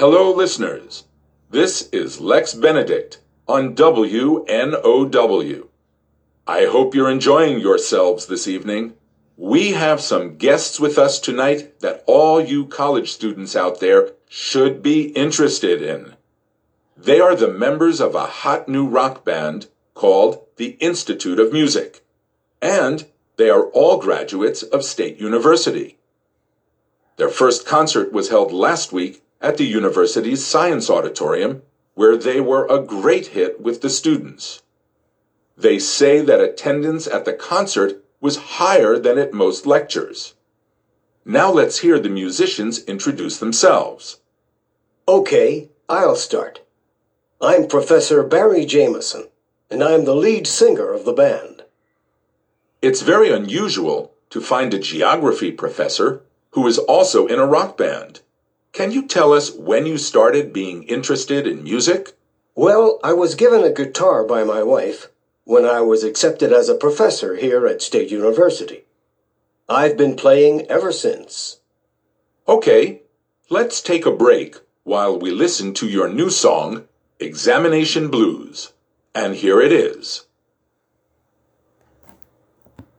Hello, listeners. This is Lex Benedict on WNOW. I hope you're enjoying yourselves this evening. We have some guests with us tonight that all you college students out there should be interested in. They are the members of a hot new rock band called the Institute of Music, and they are all graduates of State University. Their first concert was held last week at the university's Science Auditorium, where they were a great hit with the students. They say that attendance at the concert was higher than at most lectures. Now let's hear the musicians introduce themselves. Okay, I'll start. I'm Professor Barry Jameson, and I'm the lead singer of the band. It's very unusual to find a geography professor who is also in a rock band. Can you tell us when you started being interested in music? Well, I was given a guitar by my wife when I was accepted as a professor here at State University. I've been playing ever since. Okay, let's take a break while we listen to your new song, Examination Blues. And here it is.